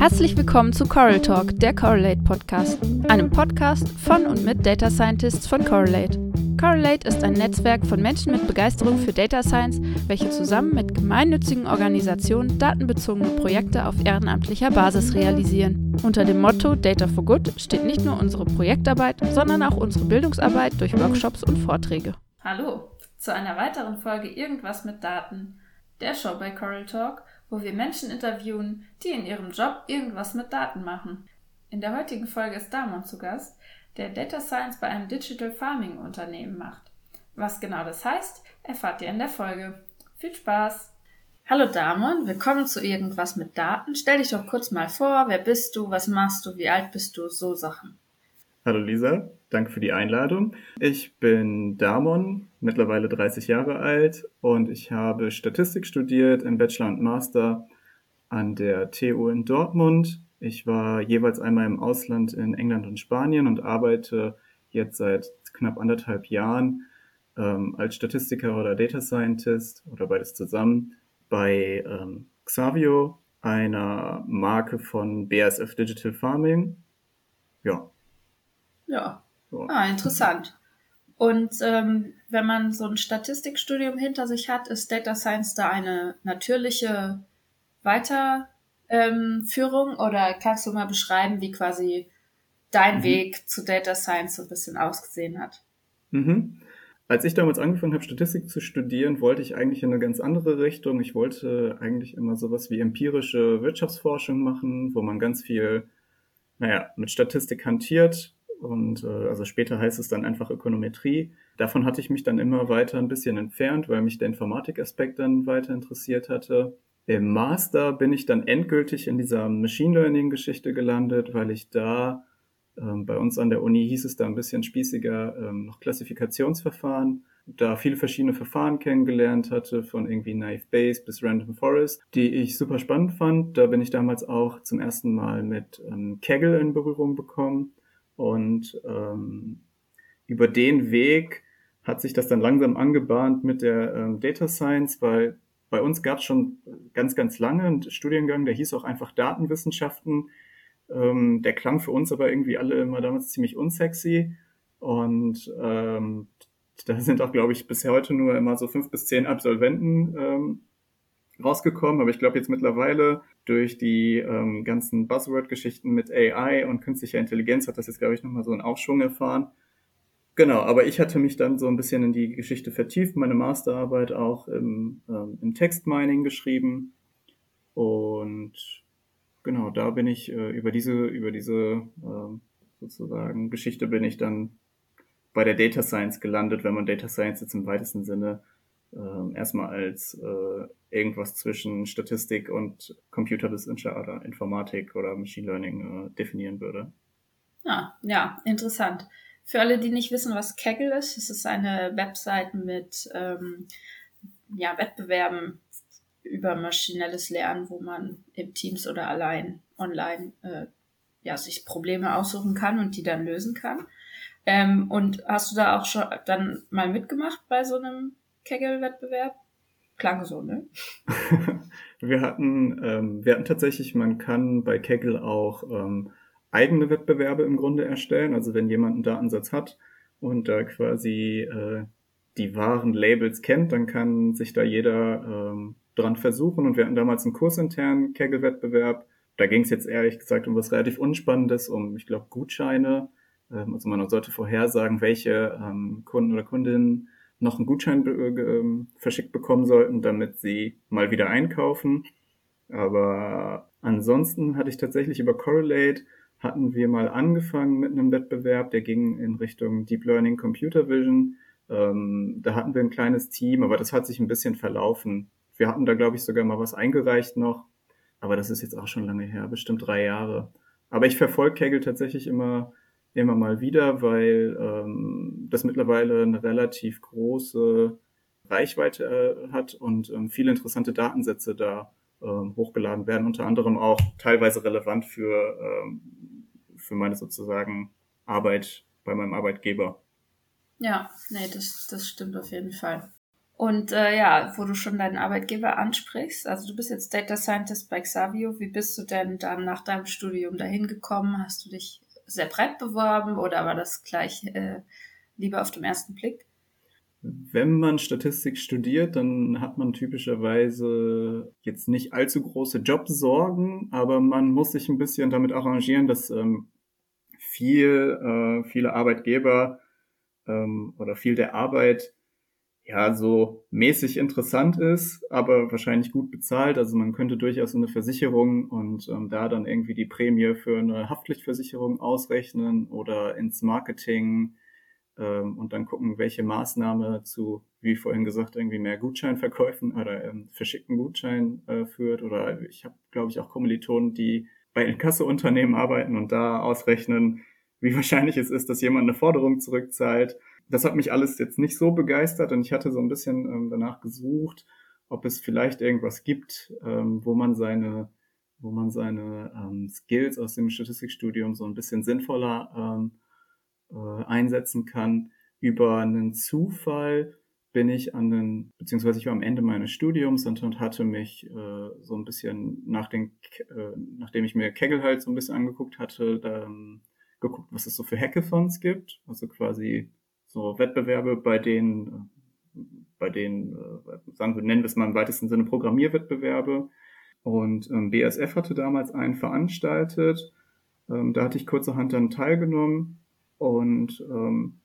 Herzlich willkommen zu Coral Talk, der Correlate Podcast, einem Podcast von und mit Data Scientists von Correlate. Correlate ist ein Netzwerk von Menschen mit Begeisterung für Data Science, welche zusammen mit gemeinnützigen Organisationen datenbezogene Projekte auf ehrenamtlicher Basis realisieren. Unter dem Motto Data for Good steht nicht nur unsere Projektarbeit, sondern auch unsere Bildungsarbeit durch Workshops und Vorträge. Hallo zu einer weiteren Folge Irgendwas mit Daten, der Show bei Coral Talk, wo wir Menschen interviewen, die in ihrem Job irgendwas mit Daten machen. In der heutigen Folge ist Damon zu Gast, der Data Science bei einem Digital Farming Unternehmen macht. Was genau das heißt, erfahrt ihr in der Folge. Viel Spaß! Hallo Damon, willkommen zu Irgendwas mit Daten. Stell dich doch kurz mal vor, wer bist du, was machst du, wie alt bist du, so Sachen. Hallo Lisa, danke für die Einladung. Ich bin Damon, mittlerweile 30 Jahre alt und ich habe Statistik studiert im Bachelor und Master an der TU in Dortmund. Ich war jeweils einmal im Ausland in England und Spanien und arbeite jetzt seit knapp anderthalb Jahren ähm, als Statistiker oder Data Scientist oder beides zusammen bei ähm, Xavio, einer Marke von BASF Digital Farming. Ja. Ja. So. Ah, interessant. Und ähm, wenn man so ein Statistikstudium hinter sich hat, ist Data Science da eine natürliche Weiterführung ähm, oder kannst du mal beschreiben, wie quasi dein mhm. Weg zu Data Science so ein bisschen ausgesehen hat? Mhm. Als ich damals angefangen habe, Statistik zu studieren, wollte ich eigentlich in eine ganz andere Richtung. Ich wollte eigentlich immer sowas wie empirische Wirtschaftsforschung machen, wo man ganz viel, naja, mit Statistik hantiert und äh, also später heißt es dann einfach Ökonometrie. Davon hatte ich mich dann immer weiter ein bisschen entfernt, weil mich der Informatikaspekt dann weiter interessiert hatte. Im Master bin ich dann endgültig in dieser Machine Learning Geschichte gelandet, weil ich da ähm, bei uns an der Uni hieß es da ein bisschen spießiger ähm, noch Klassifikationsverfahren, da viele verschiedene Verfahren kennengelernt hatte, von irgendwie Naive Bayes bis Random Forest, die ich super spannend fand. Da bin ich damals auch zum ersten Mal mit ähm, Kaggle in Berührung bekommen und ähm, über den Weg hat sich das dann langsam angebahnt mit der ähm, Data Science, weil bei uns gab es schon ganz, ganz lange einen Studiengang, der hieß auch einfach Datenwissenschaften. Ähm, der klang für uns aber irgendwie alle immer damals ziemlich unsexy. Und ähm, da sind auch, glaube ich, bis heute nur immer so fünf bis zehn Absolventen ähm, rausgekommen, aber ich glaube jetzt mittlerweile durch die ähm, ganzen Buzzword-Geschichten mit AI und künstlicher Intelligenz hat das jetzt, glaube ich, nochmal so einen Aufschwung erfahren. Genau, aber ich hatte mich dann so ein bisschen in die Geschichte vertieft, meine Masterarbeit auch im, ähm, im Textmining geschrieben. Und genau, da bin ich äh, über diese, über diese äh, sozusagen Geschichte bin ich dann bei der Data Science gelandet, wenn man Data Science jetzt im weitesten Sinne äh, erstmal als äh, irgendwas zwischen Statistik und Computerwissenschaft oder Informatik oder Machine Learning äh, definieren würde. Ah, ja, interessant. Für alle, die nicht wissen, was Kaggle ist, es ist eine Website mit ähm, ja, Wettbewerben über maschinelles Lernen, wo man im Teams oder allein online äh, ja, sich Probleme aussuchen kann und die dann lösen kann. Ähm, und hast du da auch schon dann mal mitgemacht bei so einem Kegel-Wettbewerb? Klang so, ne? wir hatten, ähm, wir hatten tatsächlich, man kann bei Kegel auch ähm, eigene Wettbewerbe im Grunde erstellen. Also wenn jemand einen Datensatz hat und da quasi äh, die wahren Labels kennt, dann kann sich da jeder ähm, dran versuchen. Und wir hatten damals einen kursinternen Kegel-Wettbewerb. Da ging es jetzt ehrlich gesagt um was relativ Unspannendes, um, ich glaube, Gutscheine. Ähm, also man sollte vorhersagen, welche ähm, Kunden oder Kundinnen noch einen Gutschein äh, verschickt bekommen sollten, damit sie mal wieder einkaufen. Aber ansonsten hatte ich tatsächlich über Correlate hatten wir mal angefangen mit einem Wettbewerb, der ging in Richtung Deep Learning Computer Vision. Ähm, da hatten wir ein kleines Team, aber das hat sich ein bisschen verlaufen. Wir hatten da, glaube ich, sogar mal was eingereicht noch, aber das ist jetzt auch schon lange her, bestimmt drei Jahre. Aber ich verfolge Kaggle tatsächlich immer immer mal wieder, weil ähm, das mittlerweile eine relativ große Reichweite äh, hat und ähm, viele interessante Datensätze da ähm, hochgeladen werden, unter anderem auch teilweise relevant für, ähm, für meine sozusagen Arbeit bei meinem Arbeitgeber. Ja, nee, das, das stimmt auf jeden Fall. Und äh, ja, wo du schon deinen Arbeitgeber ansprichst, also du bist jetzt Data Scientist bei Xavio. Wie bist du denn dann nach deinem Studium dahin gekommen? Hast du dich sehr breit beworben oder war das gleich äh, lieber auf dem ersten Blick? Wenn man Statistik studiert, dann hat man typischerweise jetzt nicht allzu große Jobsorgen, aber man muss sich ein bisschen damit arrangieren, dass ähm, viel, äh, viele Arbeitgeber ähm, oder viel der Arbeit ja so mäßig interessant ist, aber wahrscheinlich gut bezahlt. Also man könnte durchaus eine Versicherung und ähm, da dann irgendwie die Prämie für eine Haftpflichtversicherung ausrechnen oder ins Marketing ähm, und dann gucken, welche Maßnahme zu, wie vorhin gesagt, irgendwie mehr Gutscheinverkäufen oder ähm, verschickten Gutschein äh, führt. Oder ich habe, glaube ich, auch Kommilitonen, die bei Inkasseunternehmen arbeiten und da ausrechnen, wie wahrscheinlich es ist, dass jemand eine Forderung zurückzahlt das hat mich alles jetzt nicht so begeistert und ich hatte so ein bisschen ähm, danach gesucht, ob es vielleicht irgendwas gibt, ähm, wo man seine, wo man seine ähm, Skills aus dem Statistikstudium so ein bisschen sinnvoller ähm, äh, einsetzen kann. Über einen Zufall bin ich an den, beziehungsweise ich war am Ende meines Studiums und, und hatte mich äh, so ein bisschen nach den, äh, nachdem ich mir Kegel halt so ein bisschen angeguckt hatte, da, ähm, geguckt, was es so für Hackathons gibt, also quasi so Wettbewerbe, bei denen, bei denen, äh, sagen wir, nennen wir es mal im weitesten Sinne Programmierwettbewerbe. Und ähm, BSF hatte damals einen veranstaltet. Ähm, da hatte ich kurzerhand dann teilgenommen und ähm,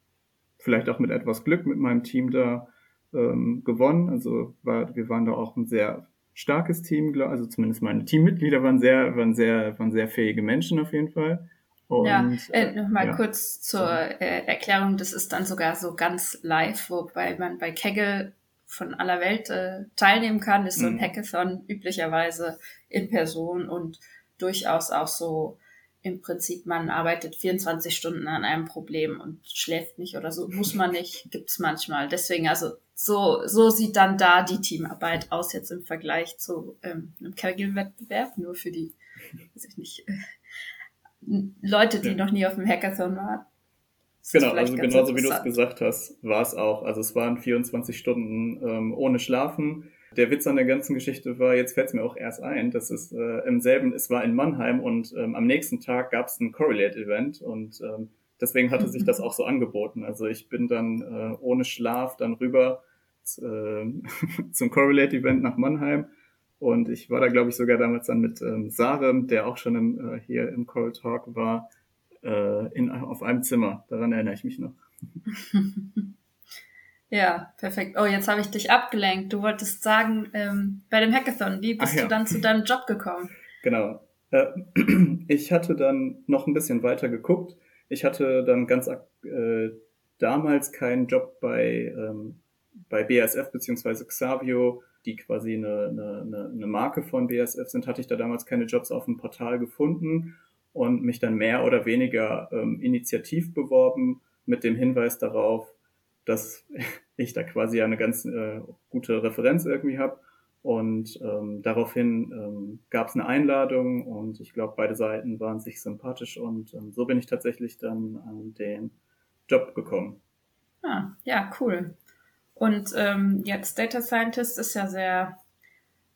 vielleicht auch mit etwas Glück mit meinem Team da gewonnen. Also war, wir waren da auch ein sehr starkes Team, also zumindest meine Teammitglieder waren sehr, waren sehr, waren sehr fähige Menschen auf jeden Fall. Und, ja, äh, nochmal ja. kurz zur äh, Erklärung, das ist dann sogar so ganz live, wobei man bei Kegel von aller Welt äh, teilnehmen kann, ist so ein mhm. Hackathon üblicherweise in Person und durchaus auch so im Prinzip, man arbeitet 24 Stunden an einem Problem und schläft nicht oder so, muss man nicht, gibt's manchmal. Deswegen, also so, so sieht dann da die Teamarbeit aus jetzt im Vergleich zu ähm, einem Kegel-Wettbewerb, nur für die, weiß ich nicht, Leute, die ja. noch nie auf dem Hackathon waren. Genau, also genauso wie du es gesagt hast, war es auch. Also es waren 24 Stunden ähm, ohne Schlafen. Der Witz an der ganzen Geschichte war, jetzt fällt es mir auch erst ein, dass es äh, im selben, es war in Mannheim und ähm, am nächsten Tag gab es ein Correlate-Event und ähm, deswegen hatte sich das auch so angeboten. Also ich bin dann äh, ohne Schlaf dann rüber äh, zum Correlate-Event nach Mannheim und ich war da, glaube ich, sogar damals dann mit ähm, Sarem, der auch schon im, äh, hier im Coral Talk war, äh, in, auf einem Zimmer. Daran erinnere ich mich noch. ja, perfekt. Oh, jetzt habe ich dich abgelenkt. Du wolltest sagen, ähm, bei dem Hackathon, wie bist Ach, ja. du dann zu deinem Job gekommen? Genau. Äh, ich hatte dann noch ein bisschen weiter geguckt. Ich hatte dann ganz äh, damals keinen Job bei, ähm, bei BASF beziehungsweise Xavio die quasi eine, eine, eine Marke von BSF sind, hatte ich da damals keine Jobs auf dem Portal gefunden und mich dann mehr oder weniger ähm, initiativ beworben mit dem Hinweis darauf, dass ich da quasi eine ganz äh, gute Referenz irgendwie habe. Und ähm, daraufhin ähm, gab es eine Einladung und ich glaube, beide Seiten waren sich sympathisch und ähm, so bin ich tatsächlich dann an den Job gekommen. Ah, ja, cool. Und ähm, jetzt Data Scientist ist ja sehr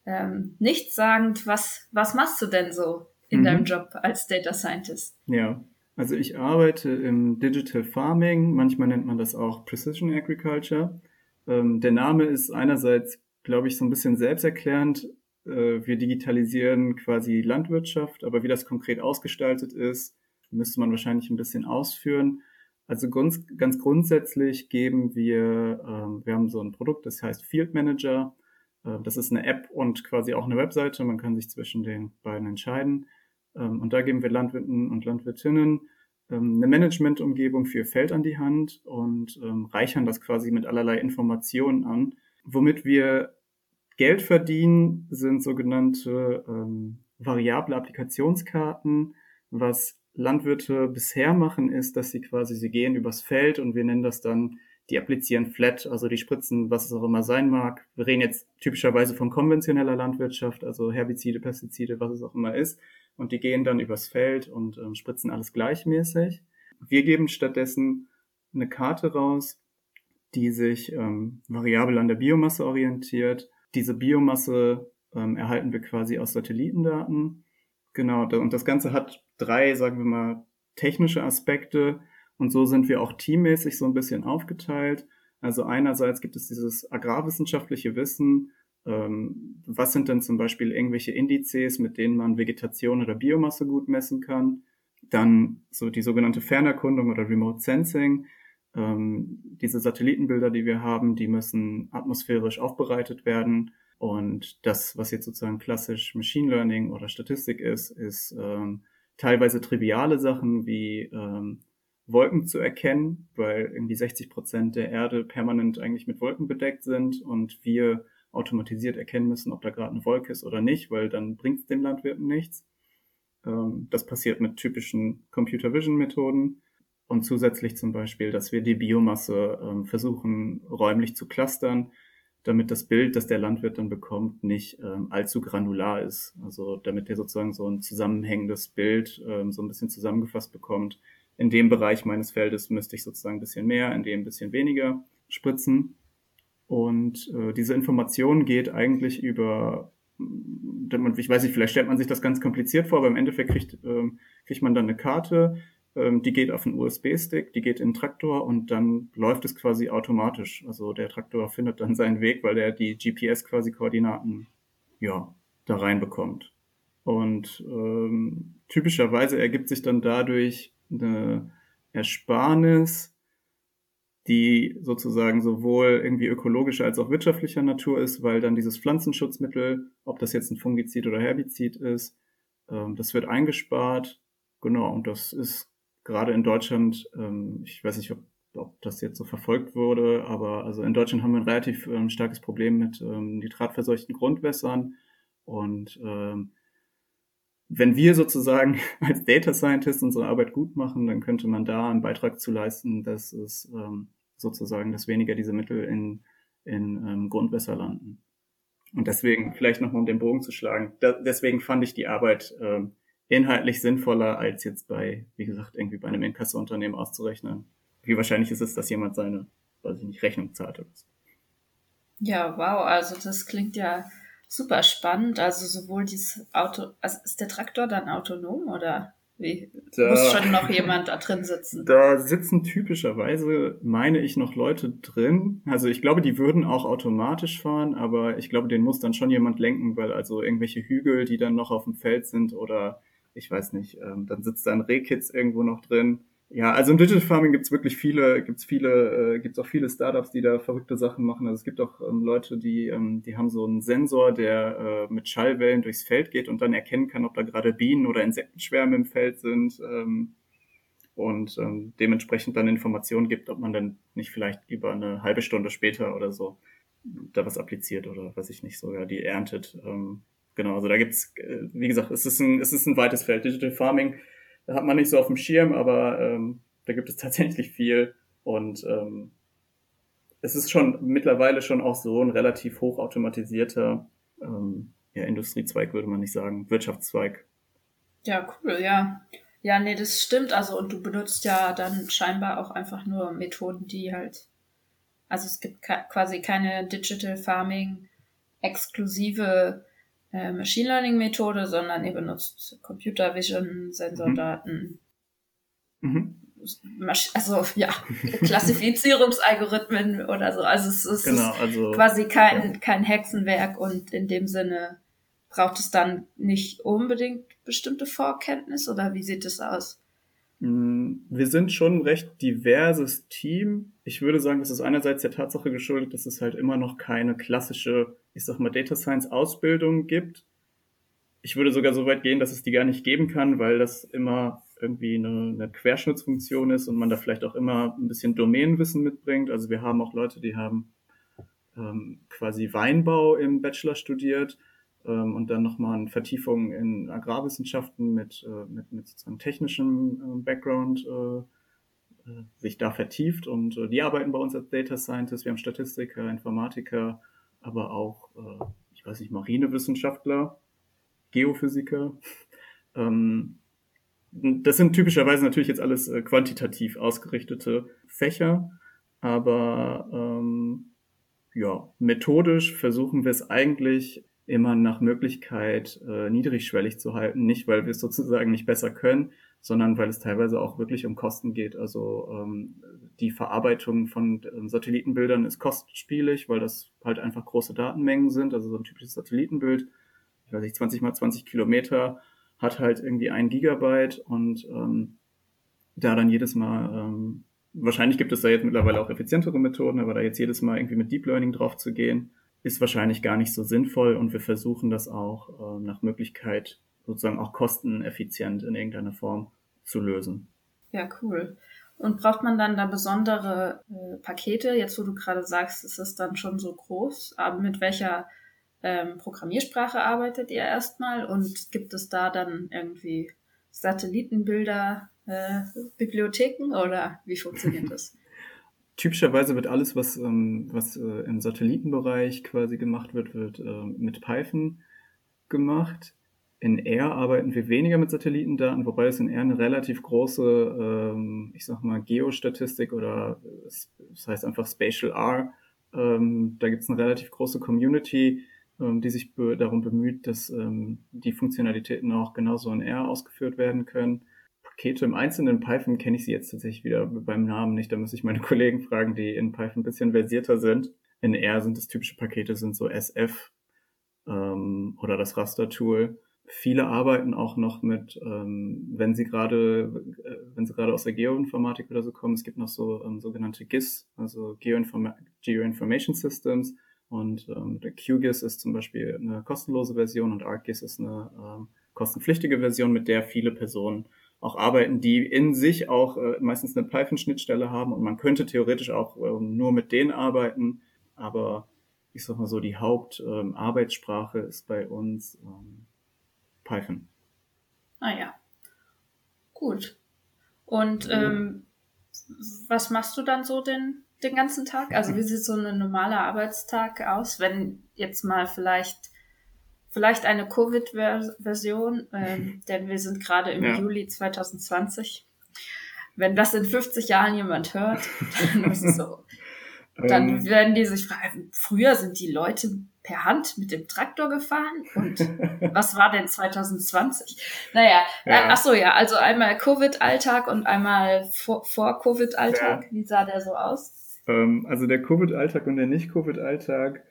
ähm, nichtssagend. Was, was machst du denn so in mhm. deinem Job als Data Scientist? Ja, also ich arbeite im Digital Farming, manchmal nennt man das auch Precision Agriculture. Ähm, der Name ist einerseits, glaube ich, so ein bisschen selbsterklärend. Äh, wir digitalisieren quasi Landwirtschaft, aber wie das konkret ausgestaltet ist, müsste man wahrscheinlich ein bisschen ausführen. Also ganz, ganz grundsätzlich geben wir, ähm, wir haben so ein Produkt, das heißt Field Manager. Äh, das ist eine App und quasi auch eine Webseite. Man kann sich zwischen den beiden entscheiden. Ähm, und da geben wir Landwirten und Landwirtinnen ähm, eine Managementumgebung für ihr Feld an die Hand und ähm, reichern das quasi mit allerlei Informationen an. Womit wir Geld verdienen, sind sogenannte ähm, variable Applikationskarten, was Landwirte bisher machen, ist, dass sie quasi, sie gehen übers Feld und wir nennen das dann, die applizieren flat, also die spritzen, was es auch immer sein mag. Wir reden jetzt typischerweise von konventioneller Landwirtschaft, also Herbizide, Pestizide, was es auch immer ist. Und die gehen dann übers Feld und ähm, spritzen alles gleichmäßig. Wir geben stattdessen eine Karte raus, die sich ähm, variabel an der Biomasse orientiert. Diese Biomasse ähm, erhalten wir quasi aus Satellitendaten. Genau, und das Ganze hat drei, sagen wir mal, technische Aspekte. Und so sind wir auch teammäßig so ein bisschen aufgeteilt. Also einerseits gibt es dieses agrarwissenschaftliche Wissen, ähm, was sind denn zum Beispiel irgendwelche Indizes, mit denen man Vegetation oder Biomasse gut messen kann. Dann so die sogenannte Fernerkundung oder Remote Sensing. Ähm, diese Satellitenbilder, die wir haben, die müssen atmosphärisch aufbereitet werden. Und das, was jetzt sozusagen klassisch Machine Learning oder Statistik ist, ist ähm, teilweise triviale Sachen wie ähm, Wolken zu erkennen, weil irgendwie 60 Prozent der Erde permanent eigentlich mit Wolken bedeckt sind und wir automatisiert erkennen müssen, ob da gerade eine Wolke ist oder nicht, weil dann bringt es dem Landwirten nichts. Ähm, das passiert mit typischen Computer Vision Methoden und zusätzlich zum Beispiel, dass wir die Biomasse ähm, versuchen räumlich zu clustern, damit das Bild, das der Landwirt dann bekommt, nicht ähm, allzu granular ist. Also damit er sozusagen so ein zusammenhängendes Bild ähm, so ein bisschen zusammengefasst bekommt. In dem Bereich meines Feldes müsste ich sozusagen ein bisschen mehr, in dem ein bisschen weniger spritzen. Und äh, diese Information geht eigentlich über, ich weiß nicht, vielleicht stellt man sich das ganz kompliziert vor, aber im Endeffekt kriegt, ähm, kriegt man dann eine Karte, die geht auf einen USB-Stick, die geht in den Traktor und dann läuft es quasi automatisch. Also der Traktor findet dann seinen Weg, weil er die GPS quasi Koordinaten ja da reinbekommt. Und ähm, typischerweise ergibt sich dann dadurch eine Ersparnis die sozusagen sowohl irgendwie ökologischer als auch wirtschaftlicher Natur ist, weil dann dieses Pflanzenschutzmittel, ob das jetzt ein Fungizid oder Herbizid ist, ähm, das wird eingespart. Genau, und das ist gerade in Deutschland, ähm, ich weiß nicht, ob, ob das jetzt so verfolgt wurde, aber also in Deutschland haben wir ein relativ ähm, starkes Problem mit ähm, nitratverseuchten Grundwässern und ähm, wenn wir sozusagen als Data Scientist unsere Arbeit gut machen, dann könnte man da einen Beitrag zu leisten, dass es ähm, sozusagen, dass weniger diese Mittel in, in ähm, Grundwässer landen. Und deswegen, vielleicht nochmal um den Bogen zu schlagen, da, deswegen fand ich die Arbeit ähm, inhaltlich sinnvoller, als jetzt bei, wie gesagt, irgendwie bei einem Inkassounternehmen auszurechnen. Wie wahrscheinlich ist es, dass jemand seine, weiß ich nicht, Rechnung zahlt oder so. Ja, wow, also das klingt ja super spannend. Also sowohl dieses Auto, also ist der Traktor dann autonom oder? Wie? Da, Muss schon noch jemand da drin sitzen? Da sitzen typischerweise, meine ich, noch Leute drin. Also ich glaube, die würden auch automatisch fahren, aber ich glaube, den muss dann schon jemand lenken, weil also irgendwelche Hügel, die dann noch auf dem Feld sind oder ich weiß nicht, ähm, dann sitzt da ein Rehkitz irgendwo noch drin. Ja, also im Digital Farming gibt's wirklich viele, gibt's viele, äh, gibt's auch viele Startups, die da verrückte Sachen machen. Also es gibt auch ähm, Leute, die, ähm, die haben so einen Sensor, der äh, mit Schallwellen durchs Feld geht und dann erkennen kann, ob da gerade Bienen oder Insektenschwärme im Feld sind ähm, und ähm, dementsprechend dann Informationen gibt, ob man dann nicht vielleicht über eine halbe Stunde später oder so da was appliziert oder weiß ich nicht, sogar die erntet. Ähm, genau, also da gibt's, äh, wie gesagt, es ist ein, es ist ein weites Feld. Digital Farming hat man nicht so auf dem Schirm, aber ähm, da gibt es tatsächlich viel und ähm, es ist schon mittlerweile schon auch so ein relativ hochautomatisierter ähm, ja, Industriezweig, würde man nicht sagen, Wirtschaftszweig. Ja, cool, ja. Ja, nee, das stimmt. Also, und du benutzt ja dann scheinbar auch einfach nur Methoden, die halt, also es gibt quasi keine Digital Farming exklusive äh, Machine Learning Methode, sondern ihr benutzt Computer Vision, Sensordaten. Mhm. Also ja, Klassifizierungsalgorithmen oder so. Also es ist, genau, also, quasi kein, ja. kein Hexenwerk und in dem Sinne braucht es dann nicht unbedingt bestimmte Vorkenntnis oder wie sieht es aus? Mm, wir sind schon ein recht diverses Team. Ich würde sagen, das ist einerseits der Tatsache geschuldet, dass es halt immer noch keine klassische, ich sag mal, Data Science Ausbildung gibt. Ich würde sogar so weit gehen, dass es die gar nicht geben kann, weil das immer irgendwie eine, eine Querschnittsfunktion ist und man da vielleicht auch immer ein bisschen Domänenwissen mitbringt. Also wir haben auch Leute, die haben ähm, quasi Weinbau im Bachelor studiert ähm, und dann nochmal eine Vertiefung in Agrarwissenschaften mit, äh, mit, mit sozusagen technischem äh, Background äh, sich da vertieft und äh, die arbeiten bei uns als Data Scientists. Wir haben Statistiker, Informatiker, aber auch, äh, ich weiß nicht, Marinewissenschaftler, Geophysiker. ähm, das sind typischerweise natürlich jetzt alles äh, quantitativ ausgerichtete Fächer. aber ähm, ja, methodisch versuchen wir es eigentlich immer nach Möglichkeit äh, niedrigschwellig zu halten. Nicht, weil wir es sozusagen nicht besser können, sondern weil es teilweise auch wirklich um Kosten geht. Also ähm, die Verarbeitung von ähm, Satellitenbildern ist kostenspielig, weil das halt einfach große Datenmengen sind. Also so ein typisches Satellitenbild, ich weiß nicht, 20 mal 20 Kilometer hat halt irgendwie ein Gigabyte und ähm, da dann jedes Mal, ähm, wahrscheinlich gibt es da jetzt mittlerweile auch effizientere Methoden, aber da jetzt jedes Mal irgendwie mit Deep Learning drauf zu gehen, ist wahrscheinlich gar nicht so sinnvoll und wir versuchen das auch ähm, nach Möglichkeit sozusagen auch kosteneffizient in irgendeiner Form zu lösen. Ja, cool. Und braucht man dann da besondere äh, Pakete? Jetzt, wo du gerade sagst, ist es dann schon so groß. Aber mit welcher ähm, Programmiersprache arbeitet ihr erstmal? Und gibt es da dann irgendwie Satellitenbilder, äh, Bibliotheken oder wie funktioniert das? Typischerweise wird alles, was, ähm, was äh, im Satellitenbereich quasi gemacht wird, wird äh, mit Python gemacht. In R arbeiten wir weniger mit Satellitendaten, wobei es in R eine relativ große, ähm, ich sag mal, Geostatistik oder das heißt einfach Spatial R. Ähm, da gibt es eine relativ große Community, ähm, die sich be darum bemüht, dass ähm, die Funktionalitäten auch genauso in R ausgeführt werden können. Pakete im Einzelnen in Python kenne ich sie jetzt tatsächlich wieder beim Namen nicht. Da muss ich meine Kollegen fragen, die in Python ein bisschen versierter sind. In R sind es typische Pakete, sind so SF ähm, oder das Raster-Tool viele arbeiten auch noch mit, ähm, wenn sie gerade, äh, wenn sie gerade aus der Geoinformatik oder so kommen, es gibt noch so ähm, sogenannte GIS, also Geoinform Geoinformation Systems. Und ähm, der QGIS ist zum Beispiel eine kostenlose Version und ArcGIS ist eine ähm, kostenpflichtige Version, mit der viele Personen auch arbeiten, die in sich auch äh, meistens eine Python-Schnittstelle haben und man könnte theoretisch auch ähm, nur mit denen arbeiten, aber ich sag mal so, die Hauptarbeitssprache ähm, ist bei uns ähm, Python. Ah ja. Gut. Und mhm. ähm, was machst du dann so den, den ganzen Tag? Also wie sieht so ein normaler Arbeitstag aus, wenn jetzt mal vielleicht vielleicht eine Covid-Version, ähm, denn wir sind gerade im ja. Juli 2020. Wenn das in 50 Jahren jemand hört, dann ist es so. Dann ähm. werden die sich fragen, früher sind die Leute per Hand mit dem Traktor gefahren und was war denn 2020? Naja, ja. Äh, ach so, ja, also einmal Covid-Alltag und einmal vor, vor Covid-Alltag. Ja. Wie sah der so aus? Ähm, also der Covid-Alltag und der Nicht-Covid-Alltag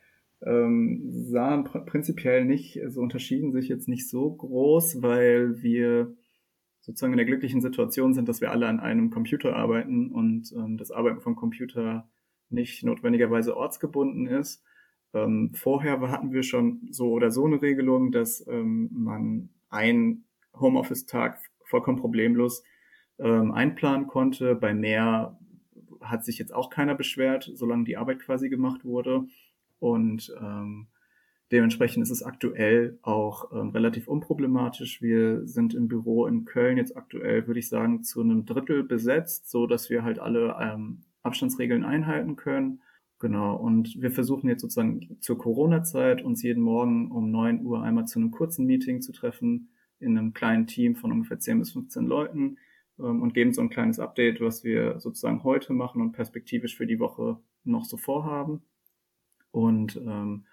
ähm, sahen pr prinzipiell nicht, so unterschieden sich jetzt nicht so groß, weil wir sozusagen in der glücklichen Situation sind, dass wir alle an einem Computer arbeiten und ähm, das Arbeiten vom Computer nicht notwendigerweise ortsgebunden ist. Ähm, vorher hatten wir schon so oder so eine Regelung, dass ähm, man einen Homeoffice-Tag vollkommen problemlos ähm, einplanen konnte. Bei mehr hat sich jetzt auch keiner beschwert, solange die Arbeit quasi gemacht wurde. Und ähm, dementsprechend ist es aktuell auch ähm, relativ unproblematisch. Wir sind im Büro in Köln jetzt aktuell, würde ich sagen, zu einem Drittel besetzt, so dass wir halt alle ähm, Abstandsregeln einhalten können. Genau, und wir versuchen jetzt sozusagen zur Corona-Zeit uns jeden Morgen um neun Uhr einmal zu einem kurzen Meeting zu treffen in einem kleinen Team von ungefähr 10 bis 15 Leuten ähm, und geben so ein kleines Update, was wir sozusagen heute machen und perspektivisch für die Woche noch so vorhaben. Und ähm,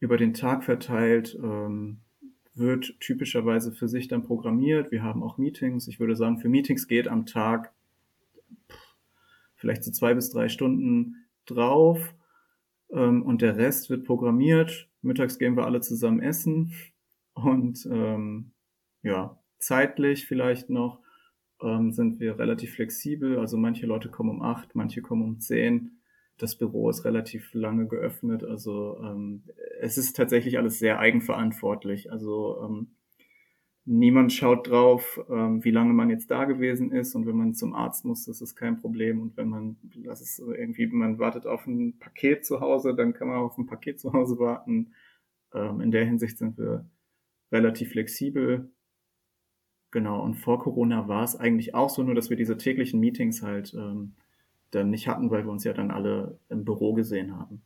über den Tag verteilt ähm, wird typischerweise für sich dann programmiert. Wir haben auch Meetings. Ich würde sagen, für Meetings geht am Tag vielleicht so zwei bis drei Stunden drauf ähm, und der Rest wird programmiert. Mittags gehen wir alle zusammen essen und ähm, ja, zeitlich vielleicht noch ähm, sind wir relativ flexibel. Also manche Leute kommen um acht, manche kommen um zehn. Das Büro ist relativ lange geöffnet. Also ähm, es ist tatsächlich alles sehr eigenverantwortlich. Also ähm, niemand schaut drauf, ähm, wie lange man jetzt da gewesen ist und wenn man zum Arzt muss, das ist kein Problem und wenn man, das ist irgendwie, man wartet auf ein Paket zu Hause, dann kann man auf ein Paket zu Hause warten. Ähm, in der Hinsicht sind wir relativ flexibel. Genau, und vor Corona war es eigentlich auch so, nur dass wir diese täglichen Meetings halt ähm, dann nicht hatten, weil wir uns ja dann alle im Büro gesehen haben.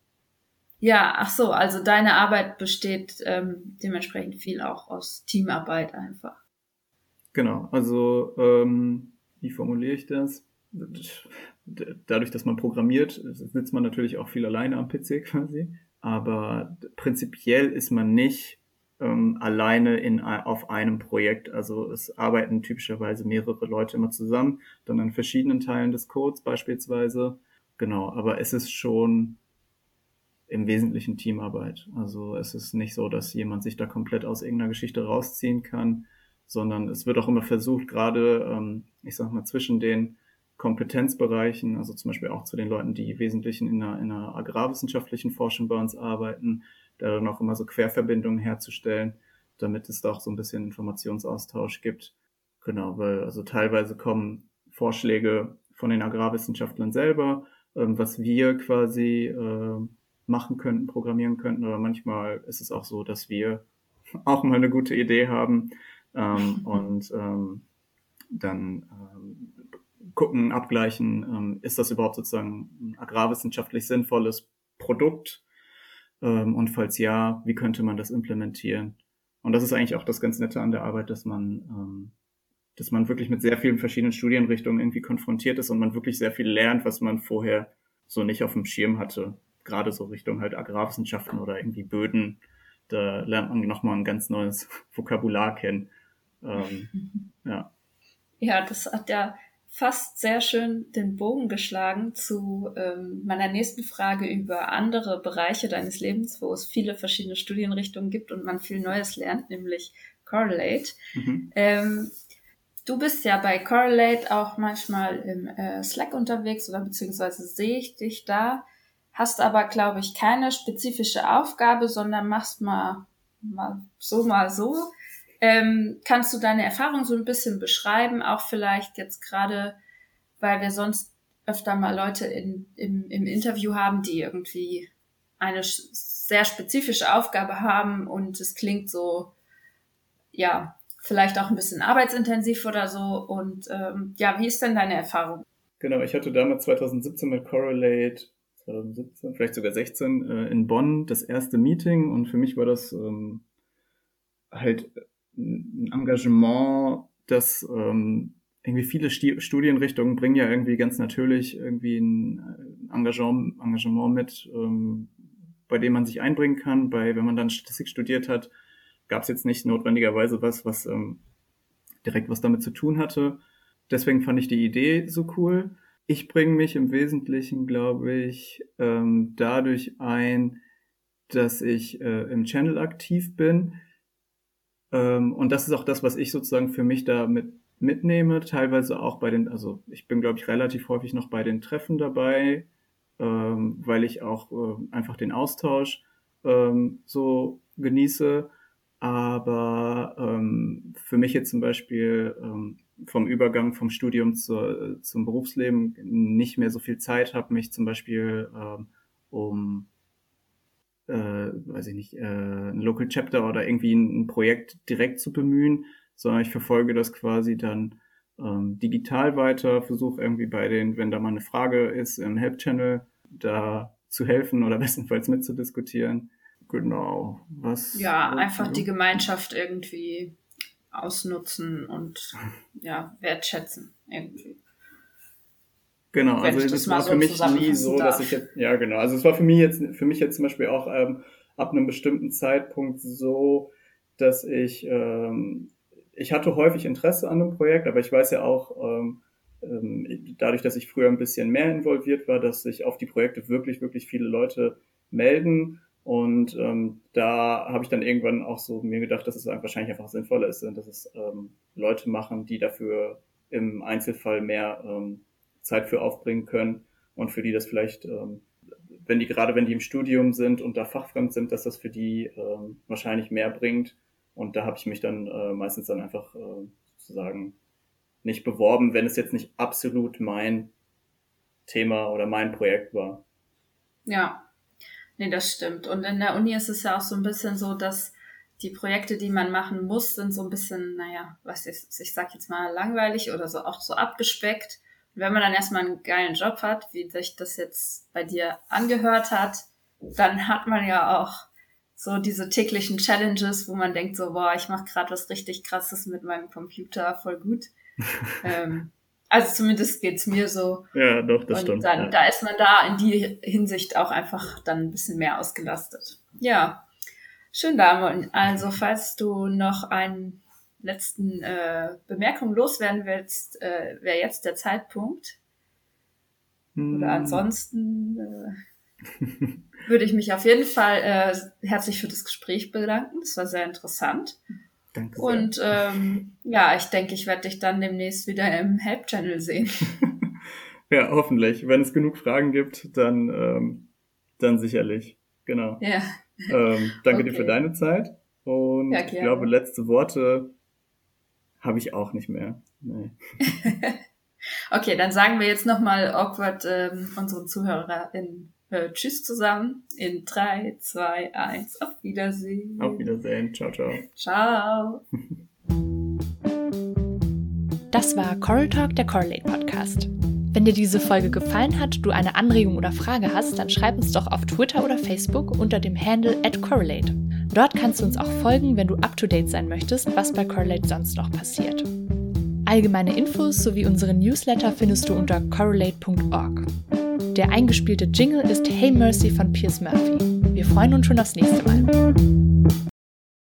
Ja, ach so, also deine Arbeit besteht ähm, dementsprechend viel auch aus Teamarbeit einfach. Genau, also ähm, wie formuliere ich das? dadurch, dass man programmiert, sitzt man natürlich auch viel alleine am PC quasi. Aber prinzipiell ist man nicht ähm, alleine in, auf einem Projekt. Also es arbeiten typischerweise mehrere Leute immer zusammen, dann an verschiedenen Teilen des Codes beispielsweise. Genau, aber es ist schon im Wesentlichen Teamarbeit. Also es ist nicht so, dass jemand sich da komplett aus irgendeiner Geschichte rausziehen kann, sondern es wird auch immer versucht, gerade, ähm, ich sag mal, zwischen den Kompetenzbereichen, also zum Beispiel auch zu den Leuten, die im Wesentlichen in einer, in einer agrarwissenschaftlichen Forschung bei uns arbeiten, da dann auch immer so Querverbindungen herzustellen, damit es da auch so ein bisschen Informationsaustausch gibt. Genau, weil also teilweise kommen Vorschläge von den Agrarwissenschaftlern selber, ähm, was wir quasi äh, machen könnten, programmieren könnten, aber manchmal ist es auch so, dass wir auch mal eine gute Idee haben ähm, und ähm, dann ähm, gucken, abgleichen, ähm, ist das überhaupt sozusagen ein agrarwissenschaftlich sinnvolles Produkt? Ähm, und falls ja, wie könnte man das implementieren? Und das ist eigentlich auch das ganz Nette an der Arbeit, dass man, ähm, dass man wirklich mit sehr vielen verschiedenen Studienrichtungen irgendwie konfrontiert ist und man wirklich sehr viel lernt, was man vorher so nicht auf dem Schirm hatte. Gerade so Richtung halt Agrarwissenschaften oder irgendwie Böden. Da lernt man nochmal ein ganz neues Vokabular kennen. Ähm, ja. Ja, das hat ja fast sehr schön den Bogen geschlagen zu ähm, meiner nächsten Frage über andere Bereiche deines Lebens, wo es viele verschiedene Studienrichtungen gibt und man viel Neues lernt, nämlich Correlate. Mhm. Ähm, du bist ja bei Correlate auch manchmal im äh, Slack unterwegs oder beziehungsweise sehe ich dich da, hast aber, glaube ich, keine spezifische Aufgabe, sondern machst mal, mal so, mal so. Ähm, kannst du deine Erfahrung so ein bisschen beschreiben, auch vielleicht jetzt gerade, weil wir sonst öfter mal Leute in, im, im Interview haben, die irgendwie eine sehr spezifische Aufgabe haben und es klingt so, ja, vielleicht auch ein bisschen arbeitsintensiv oder so. Und ähm, ja, wie ist denn deine Erfahrung? Genau, ich hatte damals 2017 mit Correlate, 2017, vielleicht sogar 16, äh, in Bonn das erste Meeting und für mich war das ähm, halt ein Engagement, das ähm, irgendwie viele Sti Studienrichtungen bringen ja irgendwie ganz natürlich irgendwie ein Engagement, Engagement mit, ähm, bei dem man sich einbringen kann. Bei, wenn man dann Statistik studiert hat, gab es jetzt nicht notwendigerweise was, was ähm, direkt was damit zu tun hatte. Deswegen fand ich die Idee so cool. Ich bringe mich im Wesentlichen, glaube ich, ähm, dadurch ein, dass ich äh, im Channel aktiv bin ähm, und das ist auch das, was ich sozusagen für mich da mit, mitnehme, teilweise auch bei den, also ich bin, glaube ich, relativ häufig noch bei den Treffen dabei, ähm, weil ich auch äh, einfach den Austausch ähm, so genieße. Aber ähm, für mich jetzt zum Beispiel ähm, vom Übergang vom Studium zur, zum Berufsleben nicht mehr so viel Zeit habe, mich zum Beispiel ähm, um äh, weiß ich nicht, äh, ein Local Chapter oder irgendwie ein, ein Projekt direkt zu bemühen, sondern ich verfolge das quasi dann ähm, digital weiter, versuche irgendwie bei den, wenn da mal eine Frage ist im Help-Channel, da zu helfen oder bestenfalls mitzudiskutieren. Genau. Was? Ja, einfach die Gemeinschaft irgendwie ausnutzen und ja, wertschätzen irgendwie. Genau, also das war so für mich nie so, darf. dass ich jetzt, ja genau, also es war für mich jetzt, für mich jetzt zum Beispiel auch ähm, ab einem bestimmten Zeitpunkt so, dass ich, ähm, ich hatte häufig Interesse an einem Projekt, aber ich weiß ja auch, ähm, ähm, dadurch, dass ich früher ein bisschen mehr involviert war, dass sich auf die Projekte wirklich, wirklich viele Leute melden. Und ähm, da habe ich dann irgendwann auch so mir gedacht, dass es wahrscheinlich einfach sinnvoller ist, dass es ähm, Leute machen, die dafür im Einzelfall mehr ähm, Zeit für aufbringen können und für die das vielleicht, ähm, wenn die gerade wenn die im Studium sind und da fachfremd sind, dass das für die ähm, wahrscheinlich mehr bringt. Und da habe ich mich dann äh, meistens dann einfach äh, sozusagen nicht beworben, wenn es jetzt nicht absolut mein Thema oder mein Projekt war. Ja, nee, das stimmt. Und in der Uni ist es ja auch so ein bisschen so, dass die Projekte, die man machen muss, sind so ein bisschen, naja, was ich, ich sag jetzt mal langweilig oder so auch so abgespeckt wenn man dann erstmal einen geilen Job hat, wie sich das jetzt bei dir angehört hat, dann hat man ja auch so diese täglichen Challenges, wo man denkt so, boah, ich mache gerade was richtig krasses mit meinem Computer, voll gut. ähm, Also zumindest geht's mir so. Ja, doch, das und stimmt. Dann, ja. Da ist man da in die Hinsicht auch einfach dann ein bisschen mehr ausgelastet. Ja, schön, Damon. Also falls du noch einen letzten äh, Bemerkung loswerden willst, äh, wäre jetzt der Zeitpunkt. Hm. Oder ansonsten äh, würde ich mich auf jeden Fall äh, herzlich für das Gespräch bedanken. Das war sehr interessant. Danke sehr. Und ähm, ja, ich denke, ich werde dich dann demnächst wieder im Help-Channel sehen. ja, hoffentlich. Wenn es genug Fragen gibt, dann, ähm, dann sicherlich. Genau. Ja. Ähm, danke Okay. dir für deine Zeit. Und Ja, ich glaube, letzte Worte habe ich auch nicht mehr. Nee. Okay, dann sagen wir jetzt nochmal awkward ähm, unseren ZuhörerInnen äh, Tschüss zusammen. In 3, 2, 1. Auf Wiedersehen. Auf Wiedersehen. Ciao, ciao. Ciao. Das war Coral Talk, der Correlate Podcast. Wenn dir diese Folge gefallen hat, du eine Anregung oder Frage hast, dann schreib uns doch auf Twitter oder Facebook unter dem Handle @correlate. Dort kannst du uns auch folgen, wenn du up to date sein möchtest, was bei Correlate sonst noch passiert. Allgemeine Infos sowie unsere Newsletter findest du unter correlate.org. Der eingespielte Jingle ist Hey Mercy von Piers Murphy. Wir freuen uns schon aufs nächste Mal.